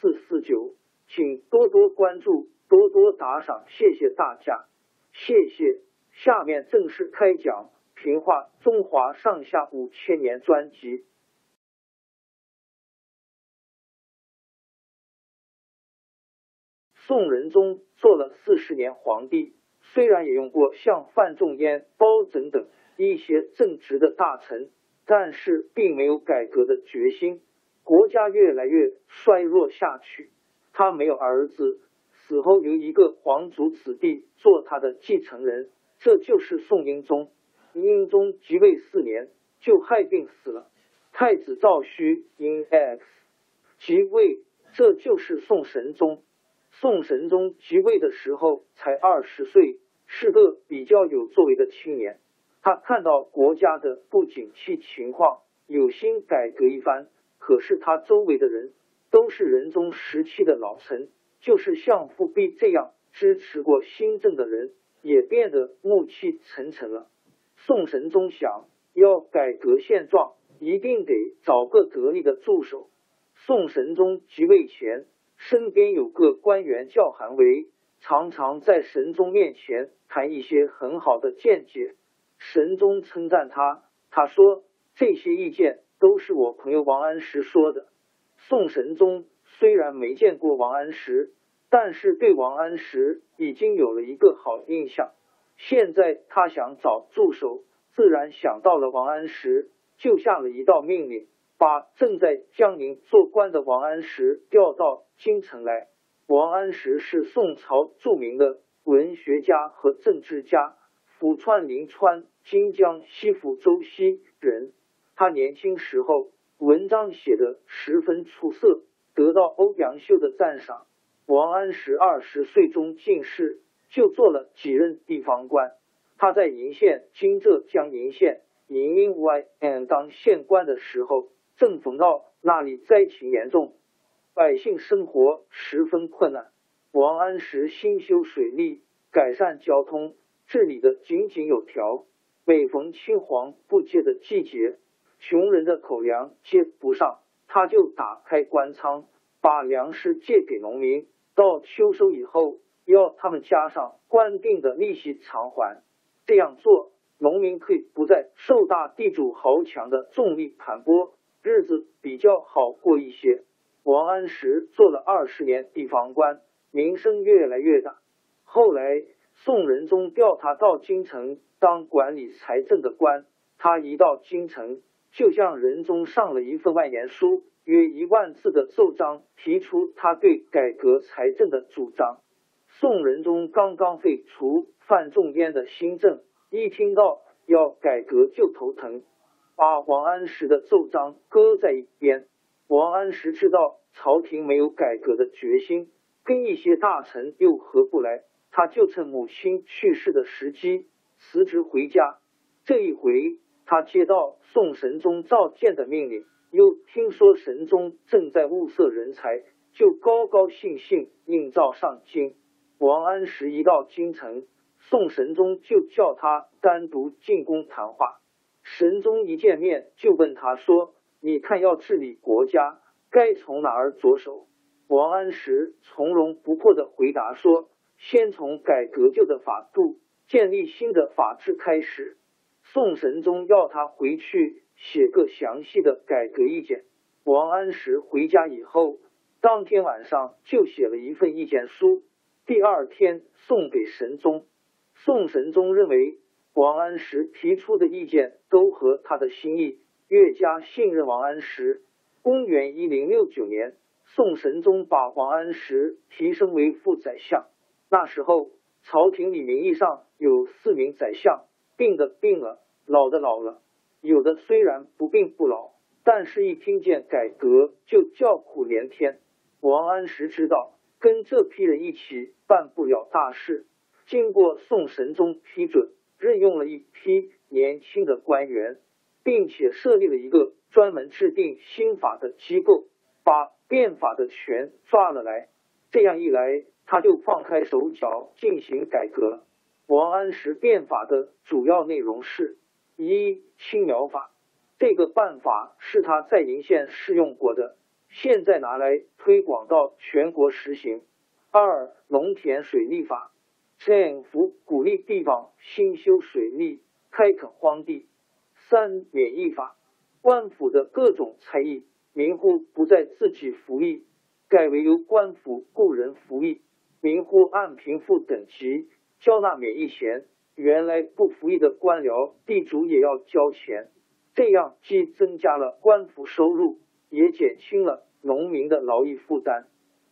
四四九。请多多关注，多多打赏，谢谢大家，谢谢。下面正式开讲《评话中华上下五千年》专辑。宋仁宗做了四十年皇帝，虽然也用过像范仲淹、包拯等一些正直的大臣，但是并没有改革的决心，国家越来越衰弱下去。他没有儿子，死后由一个皇族子弟做他的继承人，这就是宋英宗。英宗即位四年就害病死了。太子赵顼因 X 即位，这就是宋神宗。宋神宗即位的时候才二十岁，是个比较有作为的青年。他看到国家的不景气情况，有心改革一番，可是他周围的人。都是仁宗时期的老臣，就是像富弼这样支持过新政的人，也变得暮气沉沉了。宋神宗想要改革现状，一定得找个得力的助手。宋神宗即位前，身边有个官员叫韩维，常常在神宗面前谈一些很好的见解。神宗称赞他，他说这些意见都是我朋友王安石说的。宋神宗虽然没见过王安石，但是对王安石已经有了一个好印象。现在他想找助手，自然想到了王安石，就下了一道命令，把正在江宁做官的王安石调到京城来。王安石是宋朝著名的文学家和政治家，抚川临川金江西府周西人。他年轻时候。文章写的十分出色，得到欧阳修的赞赏。王安石二十岁中进士，就做了几任地方官。他在鄞县（今浙江鄞县）鄞阴 Y N 当县官的时候，正逢到那里灾情严重，百姓生活十分困难。王安石兴修水利，改善交通，治理的井井有条。每逢青黄不接的季节，穷人的口粮接不上，他就打开官仓，把粮食借给农民，到秋收以后，要他们加上官定的利息偿还。这样做，农民可以不再受大地主豪强的重力盘剥，日子比较好过一些。王安石做了二十年地方官，名声越来越大。后来，宋仁宗调他到京城当管理财政的官，他一到京城。就向仁宗上了一份万言书，约一万字的奏章，提出他对改革财政的主张。宋仁宗刚刚废除范仲淹的新政，一听到要改革就头疼，把王安石的奏章搁在一边。王安石知道朝廷没有改革的决心，跟一些大臣又合不来，他就趁母亲去世的时机辞职回家。这一回。他接到宋神宗召见的命令，又听说神宗正在物色人才，就高高兴兴应召上京。王安石一到京城，宋神宗就叫他单独进宫谈话。神宗一见面就问他说：“你看要治理国家，该从哪儿着手？”王安石从容不迫的回答说：“先从改革旧的法度，建立新的法制开始。”宋神宗要他回去写个详细的改革意见。王安石回家以后，当天晚上就写了一份意见书，第二天送给神宗。宋神宗认为王安石提出的意见都合他的心意，越加信任王安石。公元一零六九年。宋神宗把王安石提升为副宰相。那时候，朝廷里名义上有四名宰相，病的病了，老的老了。有的虽然不病不老，但是一听见改革就叫苦连天。王安石知道跟这批人一起办不了大事，经过宋神宗批准，任用了一批年轻的官员，并且设立了一个专门制定新法的机构，把。变法的权抓了来，这样一来，他就放开手脚进行改革了。王安石变法的主要内容是：一、青苗法，这个办法是他在鄞县试用过的，现在拿来推广到全国实行；二、农田水利法，政府鼓励地方兴修水利，开垦荒地；三、免役法，官府的各种差役。民户不再自己服役，改为由官府雇人服役。民户按贫富等级交纳免役钱，原来不服役的官僚地主也要交钱。这样既增加了官府收入，也减轻了农民的劳役负担。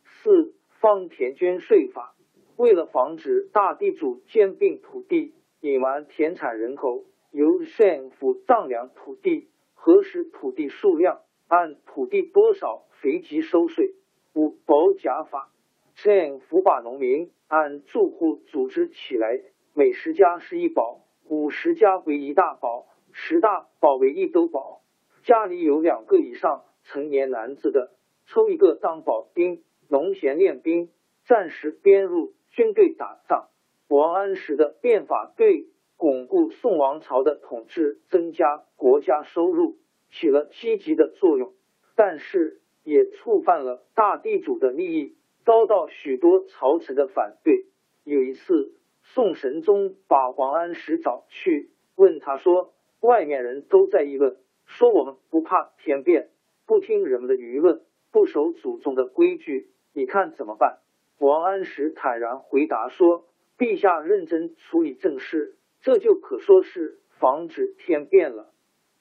四方田捐税法，为了防止大地主兼并土地，隐瞒田产人口，由县府丈量土地，核实土地数量。按土地多少随即收税。五保甲法，政府把农民按住户组织起来，每十家是一保，五十家为一大保，十大保为一兜保。家里有两个以上成年男子的，抽一个当保兵。农闲练兵，暂时编入军队打仗。王安石的变法对巩固宋王朝的统治、增加国家收入。起了积极的作用，但是也触犯了大地主的利益，遭到许多朝臣的反对。有一次，宋神宗把王安石找去，问他说：“外面人都在议论，说我们不怕天变，不听人们的舆论，不守祖宗的规矩，你看怎么办？”王安石坦然回答说：“陛下认真处理政事，这就可说是防止天变了。”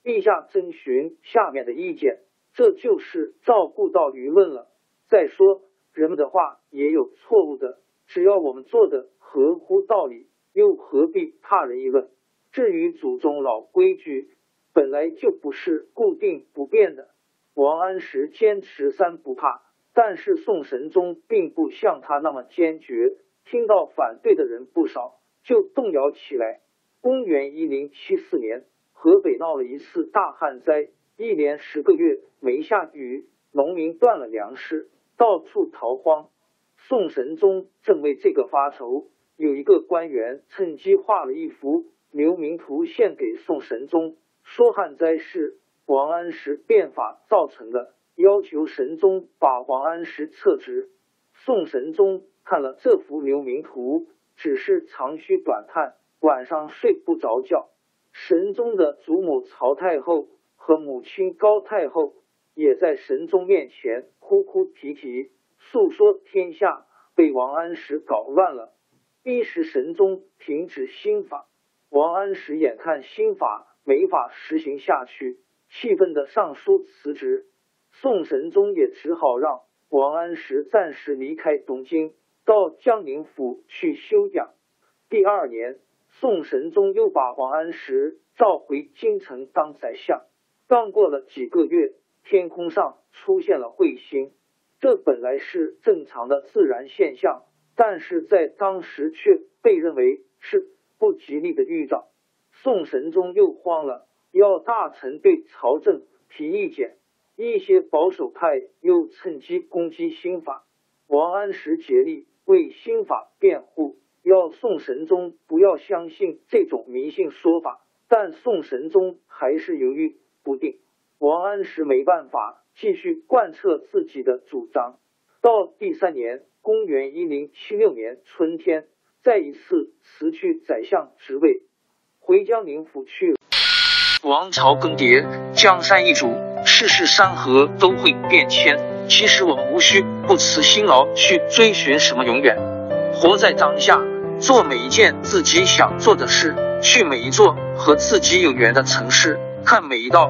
陛下征询下面的意见，这就是照顾到舆论了。再说，人们的话也有错误的，只要我们做的合乎道理，又何必怕人议论？至于祖宗老规矩，本来就不是固定不变的。王安石坚持三不怕，但是宋神宗并不像他那么坚决，听到反对的人不少，就动摇起来。公元一零七四年。河北闹了一次大旱灾，一连十个月没下雨，农民断了粮食，到处逃荒。宋神宗正为这个发愁，有一个官员趁机画了一幅流民图献给宋神宗，说旱灾是王安石变法造成的，要求神宗把王安石撤职。宋神宗看了这幅流民图，只是长吁短叹，晚上睡不着觉。神宗的祖母曹太后和母亲高太后也在神宗面前哭哭啼啼，诉说天下被王安石搞乱了，逼使神宗停止新法。王安石眼看新法没法实行下去，气愤的上书辞职。宋神宗也只好让王安石暂时离开东京，到江宁府去休养。第二年。宋神宗又把王安石召回京城当宰相。刚过了几个月，天空上出现了彗星，这本来是正常的自然现象，但是在当时却被认为是不吉利的预兆。宋神宗又慌了，要大臣对朝政提意见。一些保守派又趁机攻击新法。王安石竭力为新法辩护，要宋神宗不要相信这种迷信说法。但宋神宗还是犹豫不定。王安石没办法，继续贯彻自己的主张。到第三年，公元一零七六年春天，再一次辞去宰相职位，回江宁府去了。王朝更迭，江山易主，世事山河都会变迁。其实我们无需不辞辛劳去追寻什么永远，活在当下，做每一件自己想做的事，去每一座和自己有缘的城市。看每一道